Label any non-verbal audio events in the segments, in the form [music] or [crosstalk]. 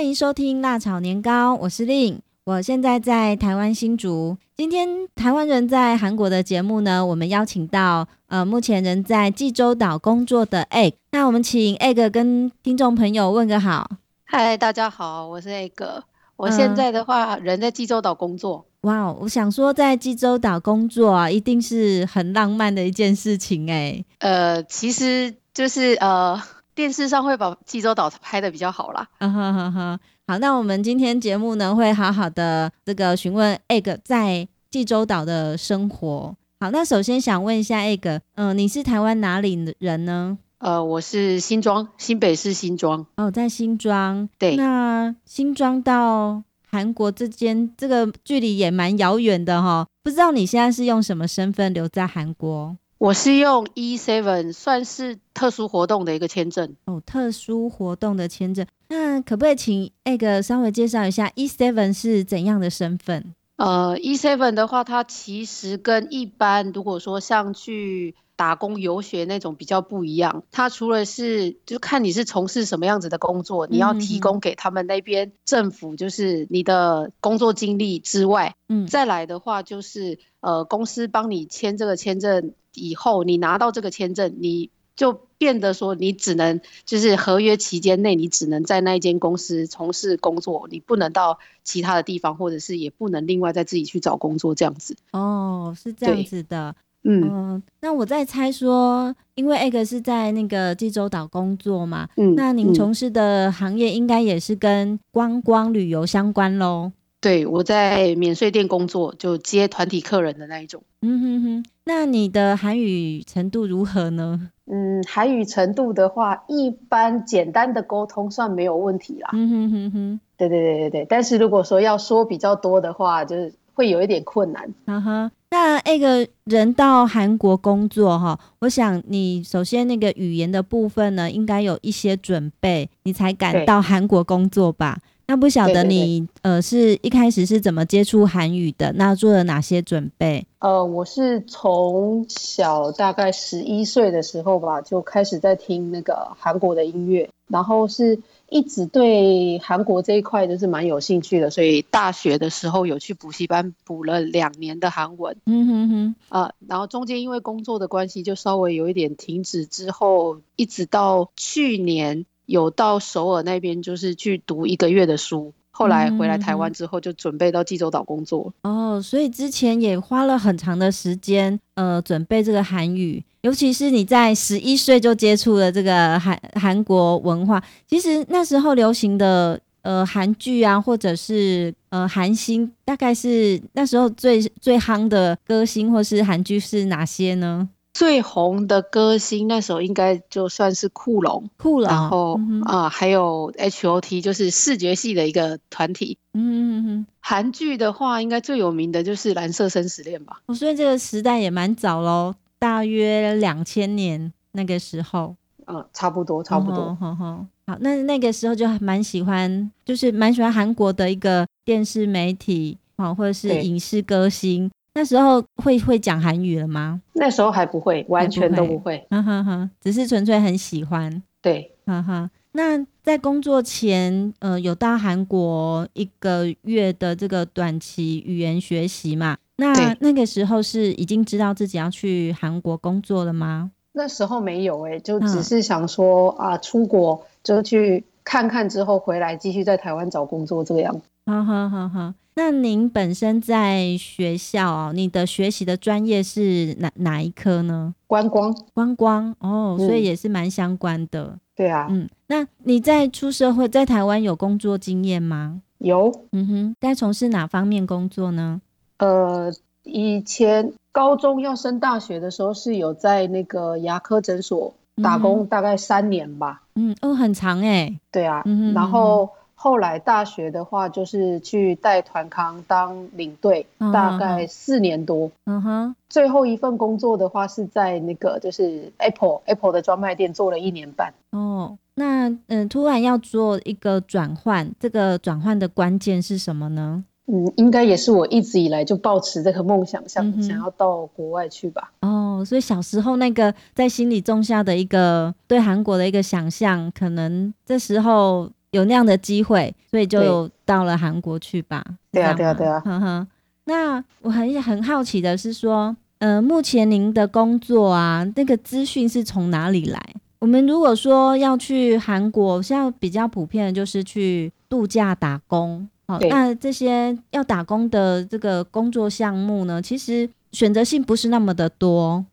欢迎收听辣炒年糕，我是 Lin，我现在在台湾新竹。今天台湾人在韩国的节目呢，我们邀请到呃目前人在济州岛工作的 Egg。那我们请 Egg 跟听众朋友问个好。嗨，大家好，我是 Egg。我现在的话，嗯、人在济州岛工作。哇，我想说在济州岛工作啊，一定是很浪漫的一件事情哎。呃，其实就是呃。电视上会把济州岛拍的比较好啦。嗯哼哼哼，好，那我们今天节目呢，会好好的这个询问 Egg 在济州岛的生活。好，那首先想问一下 Egg，嗯、呃，你是台湾哪里人呢？呃，我是新庄，新北市新庄。哦，在新庄。对。那新庄到韩国之间这个距离也蛮遥远的哈，不知道你现在是用什么身份留在韩国？我是用 E7，算是特殊活动的一个签证哦。特殊活动的签证，那可不可以请 Egg 稍微介绍一下 E7 是怎样的身份？呃，E7 的话，它其实跟一般如果说像去打工游学那种比较不一样。它除了是就看你是从事什么样子的工作，你要提供给他们那边政府就是你的工作经历之外，嗯，再来的话就是呃公司帮你签这个签证。以后你拿到这个签证，你就变得说你只能就是合约期间内，你只能在那一间公司从事工作，你不能到其他的地方，或者是也不能另外再自己去找工作这样子。哦，是这样子的。嗯、呃，那我在猜说，因为 Egg 是在那个济州岛工作嘛，嗯，那您从事的行业应该也是跟观光旅游相关喽。对，我在免税店工作，就接团体客人的那一种。嗯哼哼，那你的韩语程度如何呢？嗯，韩语程度的话，一般简单的沟通算没有问题啦。嗯哼哼哼，对对对对对。但是如果说要说比较多的话，就是会有一点困难。嗯哼，那那个人到韩国工作哈，我想你首先那个语言的部分呢，应该有一些准备，你才敢到韩国工作吧？那不晓得你呃是一开始是怎么接触韩语的？那做了哪些准备？呃，我是从小大概十一岁的时候吧，就开始在听那个韩国的音乐，然后是一直对韩国这一块就是蛮有兴趣的，所以大学的时候有去补习班补了两年的韩文。嗯哼哼，啊、呃，然后中间因为工作的关系就稍微有一点停止，之后一直到去年。有到首尔那边，就是去读一个月的书，后来回来台湾之后，就准备到济州岛工作。哦，所以之前也花了很长的时间，呃，准备这个韩语，尤其是你在十一岁就接触了这个韩韩国文化。其实那时候流行的呃韩剧啊，或者是呃韩星，大概是那时候最最夯的歌星或是韩剧是哪些呢？最红的歌星那时候应该就算是酷龙，酷龙，然后啊、嗯呃、还有 H.O.T 就是视觉系的一个团体。嗯嗯嗯。韩剧的话，应该最有名的就是《蓝色生死恋》吧。我所以这个时代也蛮早喽，大约两千年那个时候。嗯，差不多，差不多。好好好，那那个时候就蛮喜欢，就是蛮喜欢韩国的一个电视媒体啊，或者是影视歌星。那时候会会讲韩语了吗？那时候还不会，完全都不会。嗯哼哼，只是纯粹很喜欢。对，哈哈。那在工作前，呃，有到韩国一个月的这个短期语言学习嘛？那那个时候是已经知道自己要去韩国工作了吗？那时候没有哎、欸，就只是想说、嗯、啊，出国就去看看，之后回来继续在台湾找工作这个样子。哈哈哈哈。那您本身在学校哦，你的学习的专业是哪哪一科呢？观光，观光哦，所以也是蛮相关的。嗯、对啊，嗯，那你在出社会，在台湾有工作经验吗？有，嗯哼，在从事哪方面工作呢？呃，以前高中要升大学的时候是有在那个牙科诊所打工，大概三年吧。嗯，哦，很长哎。对啊，嗯哼，然后。后来大学的话，就是去带团康当领队，大概四年多。嗯哼，最后一份工作的话是在那个就是 Apple Apple 的专卖店做了一年半。哦，那嗯，突然要做一个转换，这个转换的关键是什么呢？嗯，应该也是我一直以来就抱持这个梦想，想想要到国外去吧。哦，所以小时候那个在心里种下的一个对韩国的一个想象，可能这时候。有那样的机会，所以就到了韩国去吧。对啊，对啊，对啊。呵呵。那我很很好奇的是说，呃，目前您的工作啊，那个资讯是从哪里来？我们如果说要去韩国，现在比较普遍的就是去度假打工。好，那这些要打工的这个工作项目呢，其实选择性不是那么的多。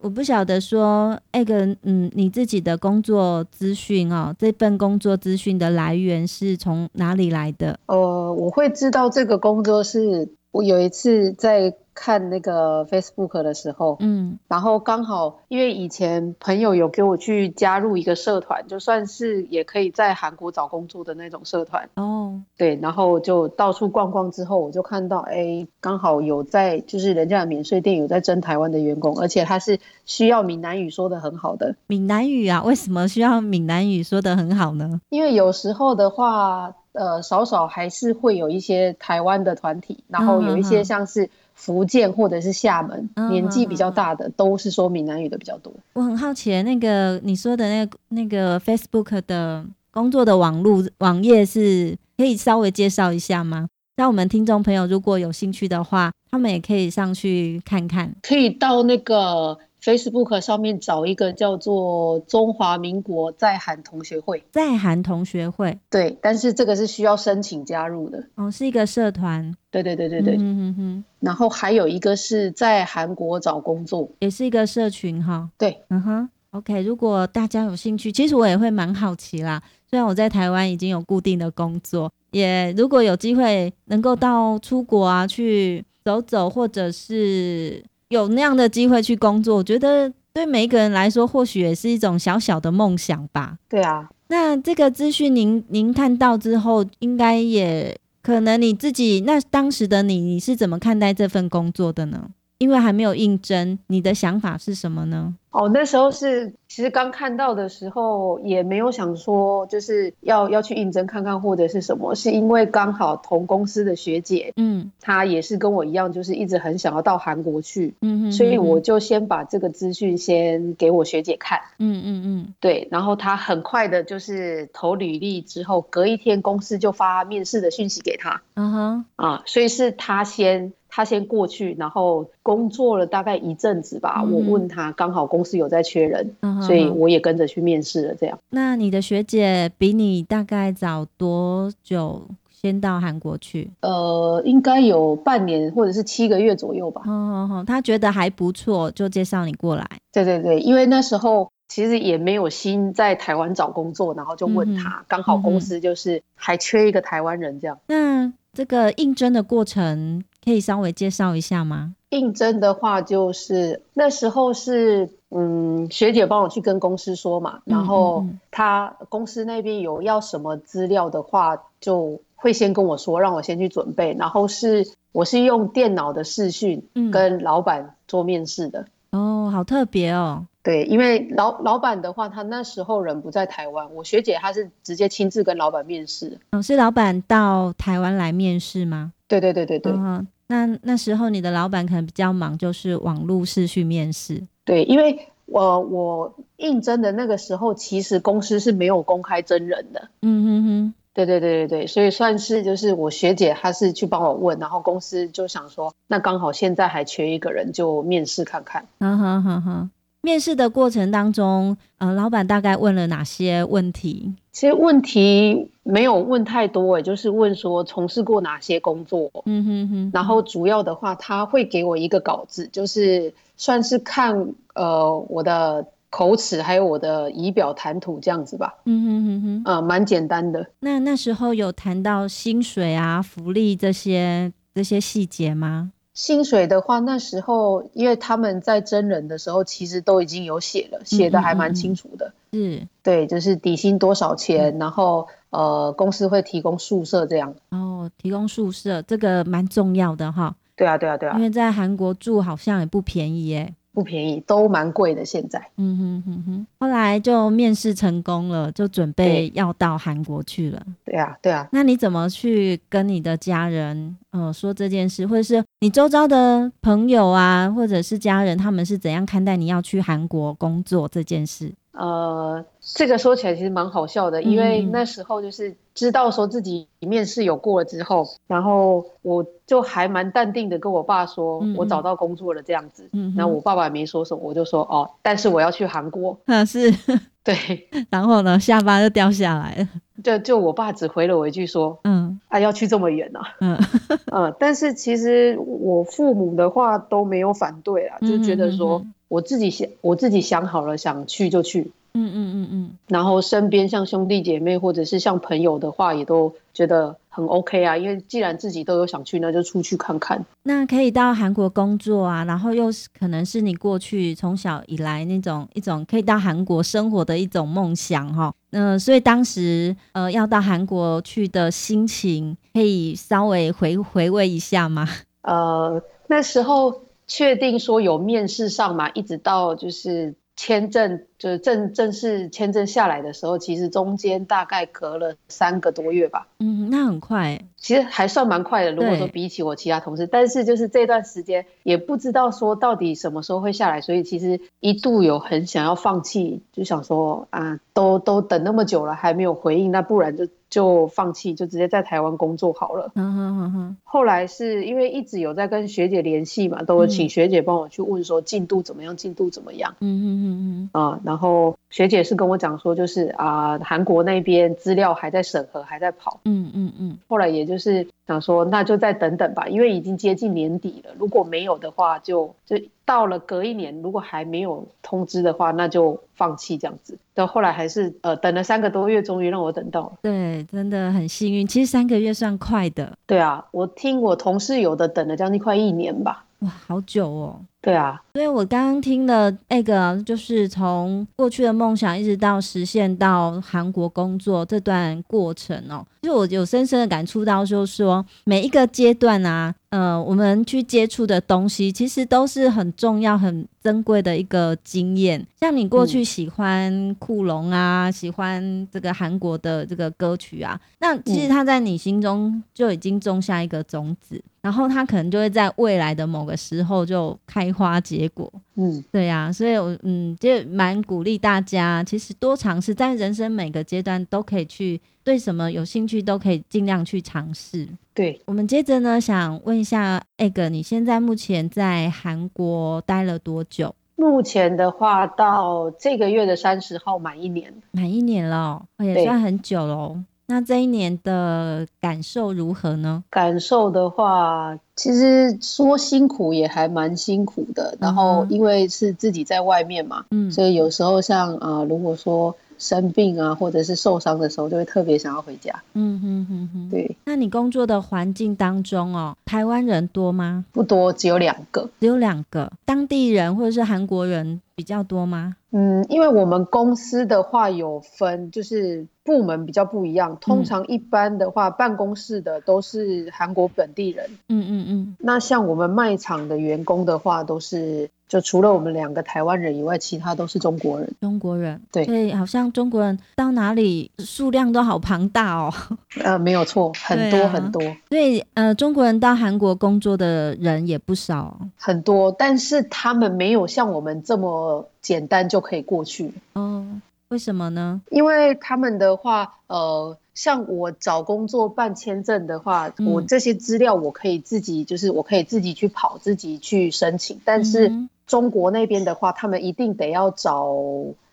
我不晓得说，那个，嗯，你自己的工作资讯哦，这份工作资讯的来源是从哪里来的？呃，我会知道这个工作是我有一次在。看那个 Facebook 的时候，嗯，然后刚好因为以前朋友有给我去加入一个社团，就算是也可以在韩国找工作的那种社团哦，对，然后就到处逛逛之后，我就看到，哎，刚好有在就是人家的免税店有在征台湾的员工，而且他是需要闽南语说的很好的。闽南语啊？为什么需要闽南语说的很好呢？因为有时候的话，呃，少少还是会有一些台湾的团体，然后有一些像是。福建或者是厦门，嗯、年纪比较大的、嗯、都是说闽南语的比较多。我很好奇，那个你说的那个那个 Facebook 的工作的网路网页是可以稍微介绍一下吗？让我们听众朋友如果有兴趣的话，他们也可以上去看看。可以到那个。Facebook 上面找一个叫做中华民国在韩同学会，在韩同学会，对，但是这个是需要申请加入的，哦，是一个社团，对对对对对，嗯哼哼，然后还有一个是在韩国找工作，也是一个社群哈，对，嗯哼，OK，如果大家有兴趣，其实我也会蛮好奇啦，虽然我在台湾已经有固定的工作，也如果有机会能够到出国啊去走走，或者是。有那样的机会去工作，我觉得对每一个人来说，或许也是一种小小的梦想吧。对啊，那这个资讯您您看到之后，应该也可能你自己那当时的你，你是怎么看待这份工作的呢？因为还没有应征，你的想法是什么呢？哦，那时候是其实刚看到的时候，也没有想说就是要要去应征看看或者是什么，是因为刚好同公司的学姐，嗯，她也是跟我一样，就是一直很想要到韩国去，嗯嗯，所以我就先把这个资讯先给我学姐看，嗯嗯嗯，对，然后她很快的就是投履历之后，隔一天公司就发面试的讯息给她，嗯哼，啊，所以是她先。他先过去，然后工作了大概一阵子吧。嗯、我问他，刚好公司有在缺人，嗯、所以我也跟着去面试了。这样。那你的学姐比你大概早多久先到韩国去？呃，应该有半年或者是七个月左右吧。好好，他觉得还不错，就介绍你过来。对对对，因为那时候其实也没有心在台湾找工作，然后就问他，刚、嗯、好公司就是还缺一个台湾人这样。那这个应征的过程。可以稍微介绍一下吗？应征的话，就是那时候是嗯，学姐帮我去跟公司说嘛，然后他公司那边有要什么资料的话，就会先跟我说，让我先去准备。然后是我是用电脑的视讯跟老板做面试的。嗯。哦，好特别哦。对，因为老老板的话，他那时候人不在台湾，我学姐她是直接亲自跟老板面试。嗯，是老板到台湾来面试吗？对对对对对，嗯，那那时候你的老板可能比较忙，就是网络视讯面试。对，因为我我应征的那个时候，其实公司是没有公开真人的。嗯哼哼，对对对对对，所以算是就是我学姐她是去帮我问，然后公司就想说，那刚好现在还缺一个人，就面试看看。嗯哼哼哼。面试的过程当中，呃，老板大概问了哪些问题？其实问题没有问太多，欸，就是问说从事过哪些工作。嗯哼哼。然后主要的话，他会给我一个稿子，就是算是看呃我的口齿还有我的仪表谈吐这样子吧。嗯哼哼哼。呃，蛮简单的。那那时候有谈到薪水啊、福利这些这些细节吗？薪水的话，那时候因为他们在真人的时候，其实都已经有写了，写的还蛮清楚的。嗯，嗯，对，就是底薪多少钱，嗯、然后呃，公司会提供宿舍这样。哦，提供宿舍这个蛮重要的哈。对啊，对啊，对啊，因为在韩国住好像也不便宜耶。不便宜，都蛮贵的。现在，嗯哼哼哼。后来就面试成功了，就准备要到韩国去了。对啊，对啊。那你怎么去跟你的家人，呃，说这件事，或者是你周遭的朋友啊，或者是家人，他们是怎样看待你要去韩国工作这件事？呃，这个说起来其实蛮好笑的，因为那时候就是知道说自己面试有过了之后，然后我就还蛮淡定的跟我爸说，我找到工作了这样子。嗯，然后我爸爸也没说什么，我就说哦，但是我要去韩国。嗯，是，[laughs] 对。然后呢，下巴就掉下来了。[laughs] 就就我爸只回了我一句说，嗯，啊，要去这么远啊。嗯 [laughs] 嗯，但是其实我父母的话都没有反对啊，就觉得说。我自己想，我自己想好了，想去就去。嗯嗯嗯嗯。然后身边像兄弟姐妹或者是像朋友的话，也都觉得很 OK 啊。因为既然自己都有想去，那就出去看看。那可以到韩国工作啊，然后又是可能是你过去从小以来那种一种可以到韩国生活的一种梦想哈。嗯、呃，所以当时呃要到韩国去的心情，可以稍微回回味一下吗？呃，那时候。确定说有面试上嘛，一直到就是签证，就是正正式签证下来的时候，其实中间大概隔了三个多月吧。嗯，那很快，其实还算蛮快的。如果说比起我其他同事，但是就是这段时间也不知道说到底什么时候会下来，所以其实一度有很想要放弃，就想说啊，都都等那么久了还没有回应，那不然就。就放弃，就直接在台湾工作好了。嗯哼哼哼。后来是因为一直有在跟学姐联系嘛，都会请学姐帮我去问说进度怎么样，进度怎么样。嗯嗯嗯嗯。啊，然后学姐是跟我讲说，就是啊，韩国那边资料还在审核，还在跑。嗯嗯嗯。后来也就是想说，那就再等等吧，因为已经接近年底了，如果没有的话就，就就。到了隔一年，如果还没有通知的话，那就放弃这样子。到后来还是呃等了三个多月，终于让我等到了。对，真的很幸运。其实三个月算快的。对啊，我听我同事有的等了将近快一年吧。哇，好久哦。对啊，所以我刚刚听了那个，就是从过去的梦想一直到实现到韩国工作这段过程哦，其实我有深深的感触到，就是说每一个阶段啊，呃，我们去接触的东西，其实都是很重要、很珍贵的一个经验。像你过去喜欢酷龙啊，嗯、喜欢这个韩国的这个歌曲啊，那其实它在你心中就已经种下一个种子，然后它可能就会在未来的某个时候就开。花结果，嗯，对呀、啊，所以我嗯，就蛮鼓励大家，其实多尝试，在人生每个阶段都可以去，对什么有兴趣都可以尽量去尝试。对，我们接着呢，想问一下，Egg，你现在目前在韩国待了多久？目前的话，到这个月的三十号满一年，满一年了，也算很久喽。那这一年的感受如何呢？感受的话，其实说辛苦也还蛮辛苦的。然后因为是自己在外面嘛，嗯，所以有时候像啊、呃，如果说。生病啊，或者是受伤的时候，就会特别想要回家。嗯哼哼哼，对。那你工作的环境当中哦，台湾人多吗？不多，只有两个。只有两个，当地人或者是韩国人比较多吗？嗯，因为我们公司的话有分，就是部门比较不一样。通常一般的话，嗯、办公室的都是韩国本地人。嗯嗯嗯。那像我们卖场的员工的话，都是。就除了我们两个台湾人以外，其他都是中国人。中国人，对，对，好像中国人到哪里数量都好庞大哦。[laughs] 呃，没有错，很多很多。对、啊，呃，中国人到韩国工作的人也不少，很多，但是他们没有像我们这么简单就可以过去。嗯，为什么呢？因为他们的话，呃。像我找工作办签证的话，嗯、我这些资料我可以自己，就是我可以自己去跑，自己去申请。但是中国那边的话，他们一定得要找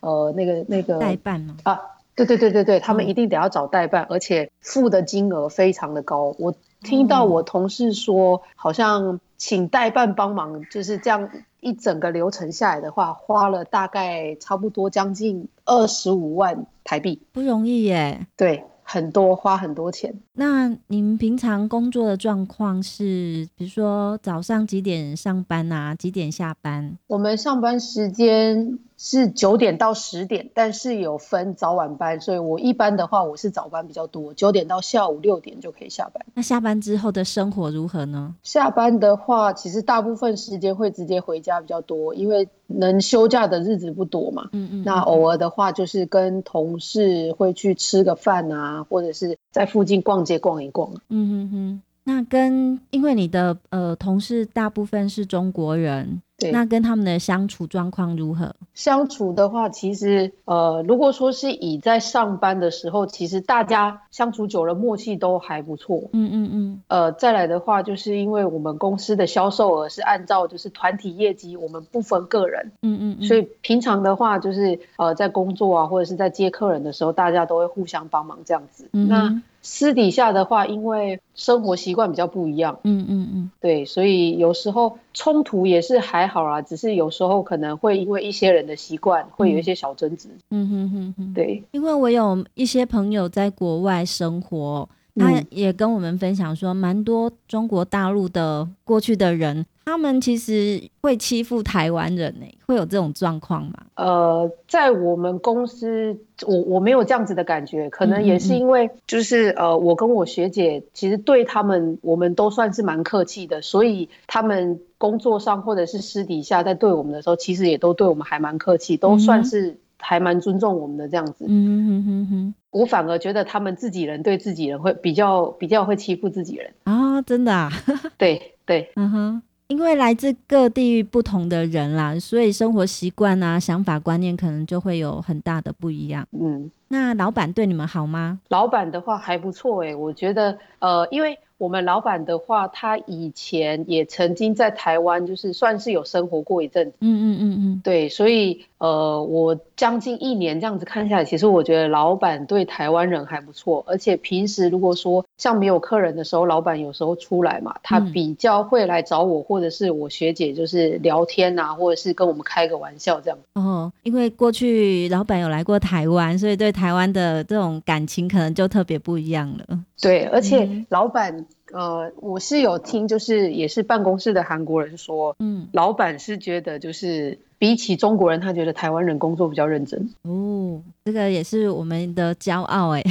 呃那个那个代办吗？啊，对对对对对，他们一定得要找代办，嗯、而且付的金额非常的高。我听到我同事说，好像请代办帮忙，就是这样一整个流程下来的话，花了大概差不多将近二十五万台币，不容易耶。对。很多花很多钱。那你们平常工作的状况是，比如说早上几点上班啊？几点下班？我们上班时间是九点到十点，但是有分早晚班，所以我一般的话我是早班比较多，九点到下午六点就可以下班。那下班之后的生活如何呢？下班的话，其实大部分时间会直接回家比较多，因为能休假的日子不多嘛。嗯嗯。那偶尔的话，就是跟同事会去吃个饭啊，或者是在附近逛街逛一逛。嗯嗯嗯。那跟因为你的呃同事大部分是中国人。对，那跟他们的相处状况如何？相处的话，其实呃，如果说是以在上班的时候，其实大家相处久了，默契都还不错。嗯嗯嗯。呃，再来的话，就是因为我们公司的销售额是按照就是团体业绩，我们不分个人。嗯嗯嗯。所以平常的话，就是呃，在工作啊，或者是在接客人的时候，大家都会互相帮忙这样子。嗯。那私底下的话，因为生活习惯比较不一样，嗯嗯嗯，对，所以有时候冲突也是还好啦，只是有时候可能会因为一些人的习惯，会有一些小争执。嗯哼哼哼，对，因为我有一些朋友在国外生活，他也跟我们分享说，蛮多中国大陆的过去的人。他们其实会欺负台湾人呢？会有这种状况吗？呃，在我们公司，我我没有这样子的感觉，可能也是因为就是呃，我跟我学姐其实对他们，我们都算是蛮客气的，所以他们工作上或者是私底下在对我们的时候，其实也都对我们还蛮客气，都算是还蛮尊重我们的这样子。嗯哼哼哼，我反而觉得他们自己人对自己人会比较比较会欺负自己人啊，真的啊？[laughs] 对对，嗯哼。因为来自各地域不同的人啦，所以生活习惯啊、想法观念可能就会有很大的不一样。嗯，那老板对你们好吗？老板的话还不错诶，我觉得，呃，因为。我们老板的话，他以前也曾经在台湾，就是算是有生活过一阵子。嗯嗯嗯嗯，对，所以呃，我将近一年这样子看下来，其实我觉得老板对台湾人还不错。而且平时如果说像没有客人的时候，老板有时候出来嘛，他比较会来找我，或者是我学姐，就是聊天啊，或者是跟我们开个玩笑这样。哦，因为过去老板有来过台湾，所以对台湾的这种感情可能就特别不一样了。对，而且老板，呃，我是有听，就是也是办公室的韩国人说，嗯，老板是觉得就是比起中国人，他觉得台湾人工作比较认真。哦，这个也是我们的骄傲哎。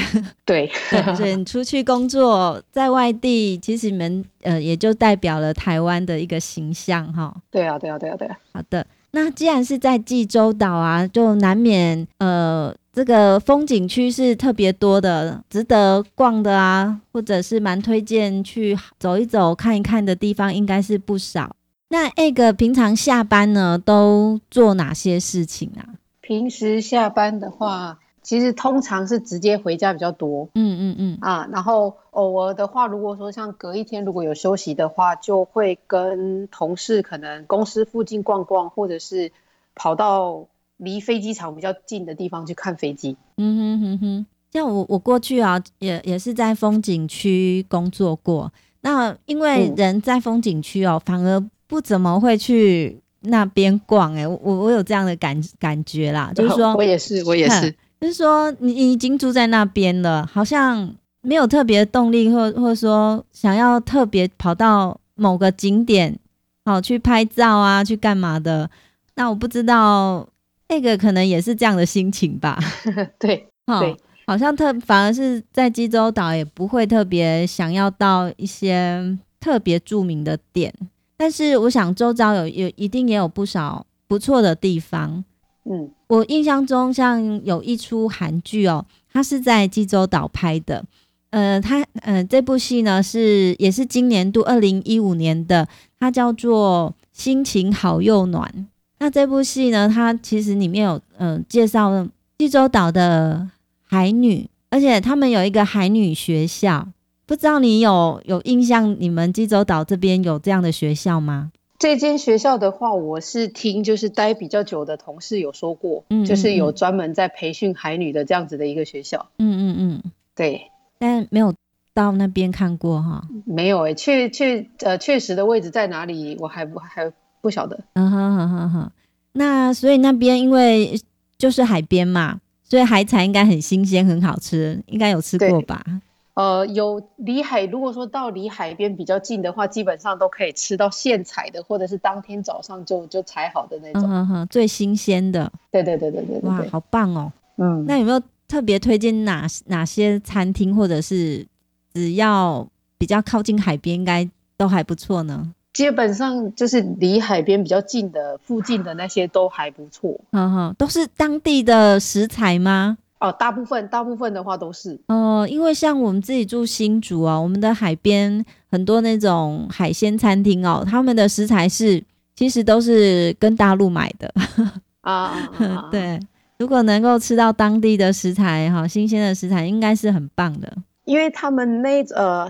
对，所以你出去工作在外地，其实你们呃也就代表了台湾的一个形象哈。对啊，对啊，对啊，对啊。好的，那既然是在济州岛啊，就难免呃。这个风景区是特别多的，值得逛的啊，或者是蛮推荐去走一走、看一看的地方，应该是不少。那 Egg 平常下班呢，都做哪些事情啊？平时下班的话，其实通常是直接回家比较多。嗯嗯嗯。啊，然后偶尔的话，如果说像隔一天如果有休息的话，就会跟同事可能公司附近逛逛，或者是跑到。离飞机场比较近的地方去看飞机。嗯哼哼哼，像我我过去啊，也也是在风景区工作过。那因为人在风景区哦，反而不怎么会去那边逛。哎，我我有这样的感感觉啦，就是说，[laughs] 我也是，我也是，[laughs] 就是说，你你已经住在那边了，好像没有特别的动力，或或者说想要特别跑到某个景点，好去拍照啊，去干嘛的？那我不知道。那个可能也是这样的心情吧，[laughs] 对，哦、对，好像特反而是在济州岛也不会特别想要到一些特别著名的点，但是我想周遭有有一定也有不少不错的地方。嗯，我印象中像有一出韩剧哦，它是在济州岛拍的，呃，它呃这部戏呢是也是今年度二零一五年的，它叫做《心情好又暖》。那这部戏呢，它其实里面有嗯、呃、介绍济州岛的海女，而且他们有一个海女学校，不知道你有有印象？你们济州岛这边有这样的学校吗？这间学校的话，我是听就是待比较久的同事有说过，嗯，嗯，嗯，就是有专门在培训海女的这样子的一个学校。嗯嗯嗯，对，但没有到那边看过哈。没有诶、欸，确确呃确实的位置在哪里，我还不还。不晓得，嗯哼哼哼哼，那所以那边因为就是海边嘛，所以海产应该很新鲜，很好吃，应该有吃过吧？呃，有离海，如果说到离海边比较近的话，基本上都可以吃到现采的，或者是当天早上就就采好的那种，嗯哼哼，最新鲜的。对对对对对对，哇，好棒哦。嗯，那有没有特别推荐哪哪些餐厅，或者是只要比较靠近海边，应该都还不错呢？基本上就是离海边比较近的，附近的那些都还不错。嗯哼，都是当地的食材吗？哦，大部分大部分的话都是。哦、呃，因为像我们自己住新竹啊，我们的海边很多那种海鲜餐厅哦，他们的食材是其实都是跟大陆买的啊。[laughs] 对，如果能够吃到当地的食材哈，新鲜的食材，应该是很棒的。因为他们那呃，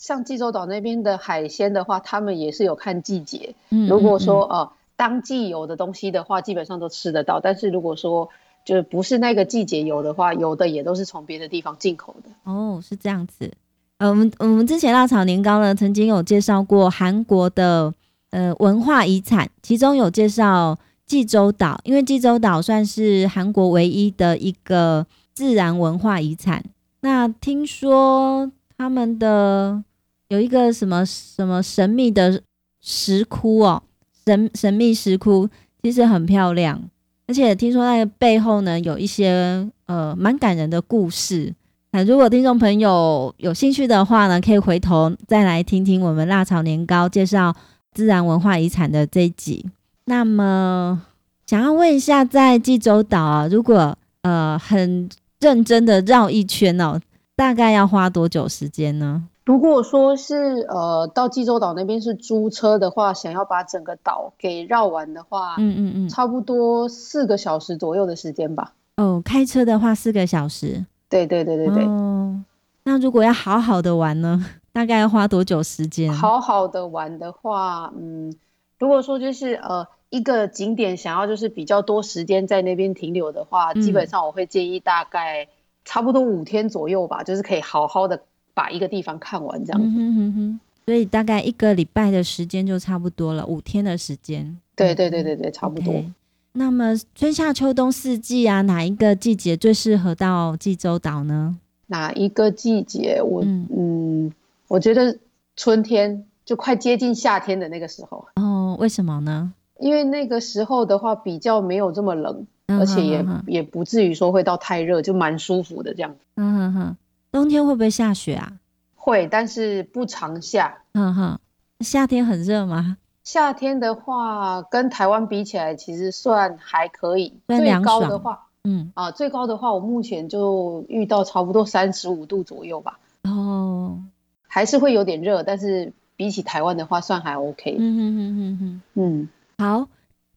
像济州岛那边的海鲜的话，他们也是有看季节。嗯，如果说呃、嗯、当季有的东西的话，基本上都吃得到。但是如果说就是不是那个季节有的话，有的也都是从别的地方进口的。哦，是这样子。呃，我们我们之前辣炒年糕呢，曾经有介绍过韩国的呃文化遗产，其中有介绍济州岛，因为济州岛算是韩国唯一的一个自然文化遗产。那听说他们的有一个什么什么神秘的石窟哦，神神秘石窟其实很漂亮，而且听说那个背后呢有一些呃蛮感人的故事。那如果听众朋友有兴趣的话呢，可以回头再来听听我们辣炒年糕介绍自然文化遗产的这一集。那么，想要问一下，在济州岛啊，如果呃很认真的绕一圈哦，大概要花多久时间呢？如果说是呃到济州岛那边是租车的话，想要把整个岛给绕完的话，嗯嗯嗯，差不多四个小时左右的时间吧。哦，开车的话四个小时。对对对对对，哦，那如果要好好的玩呢，[laughs] 大概要花多久时间？好好的玩的话，嗯，如果说就是呃一个景点想要就是比较多时间在那边停留的话，嗯，基本上我会建议大概差不多五天左右吧，就是可以好好的把一个地方看完这样子。嗯哼哼哼，所以大概一个礼拜的时间就差不多了，五天的时间。对对对对对，差不多。Okay. 那么春夏秋冬四季啊，哪一个季节最适合到济州岛呢？哪一个季节？我嗯，嗯，我觉得春天就快接近夏天的那个时候。哦，为什么呢？因为那个时候的话比较没有这么冷，嗯、而且也、嗯、也不至于说会到太热，就蛮舒服的这样子。嗯哼哼。冬天会不会下雪啊？会，但是不常下。嗯哼。夏天很热吗？夏天的话，跟台湾比起来，其实算还可以。最高的话，嗯啊，最高的话，我目前就遇到差不多三十五度左右吧。哦，还是会有点热，但是比起台湾的话，算还 OK。嗯哼哼哼哼。嗯，好。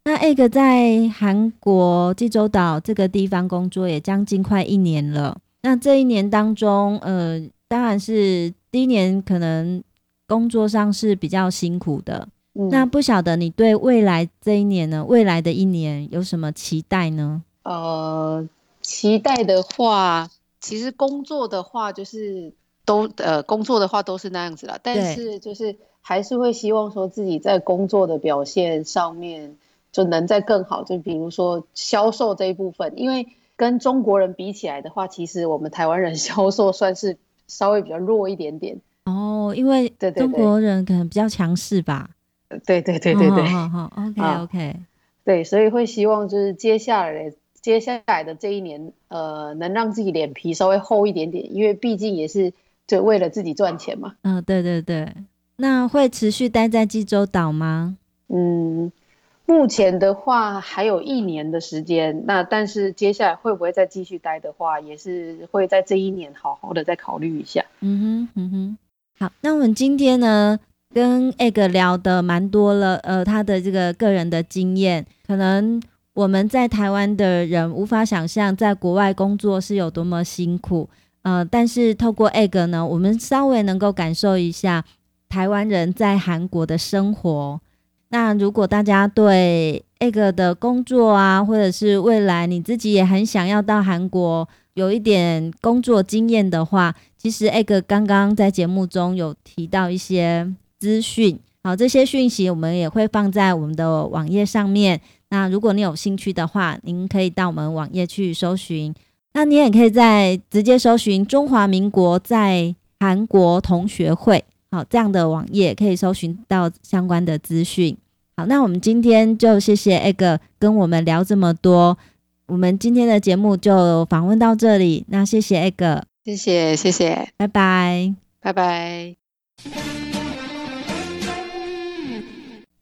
那 Egg 在韩国济州岛这个地方工作也将近快一年了。那这一年当中，呃，当然是第一年可能工作上是比较辛苦的。嗯、那不晓得你对未来这一年呢？未来的一年有什么期待呢？呃，期待的话，其实工作的话就是都呃工作的话都是那样子啦。但是就是还是会希望说自己在工作的表现上面就能再更好。就比如说销售这一部分，因为跟中国人比起来的话，其实我们台湾人 [laughs] 销售算是稍微比较弱一点点。哦，因为中国人可能比较强势吧。对对对对对，好好，OK [laughs] OK，对，所以会希望就是接下来接下来的这一年，呃，能让自己脸皮稍微厚一点点，因为毕竟也是就为了自己赚钱嘛。嗯，对对对。那会持续待在济州岛吗？嗯，目前的话还有一年的时间，那但是接下来会不会再继续待的话，也是会在这一年好好的再考虑一下。嗯哼嗯哼，好，那我们今天呢？跟 Egg 聊的蛮多了，呃，他的这个个人的经验，可能我们在台湾的人无法想象，在国外工作是有多么辛苦，呃，但是透过 Egg 呢，我们稍微能够感受一下台湾人在韩国的生活。那如果大家对 Egg 的工作啊，或者是未来你自己也很想要到韩国有一点工作经验的话，其实 Egg 刚刚在节目中有提到一些。资讯好，这些讯息我们也会放在我们的网页上面。那如果你有兴趣的话，您可以到我们网页去搜寻。那你也可以在直接搜寻中华民国在韩国同学会，好，这样的网页可以搜寻到相关的资讯。好，那我们今天就谢谢 Egg 跟我们聊这么多。我们今天的节目就访问到这里。那谢谢 Egg，谢谢谢谢，拜拜，拜拜。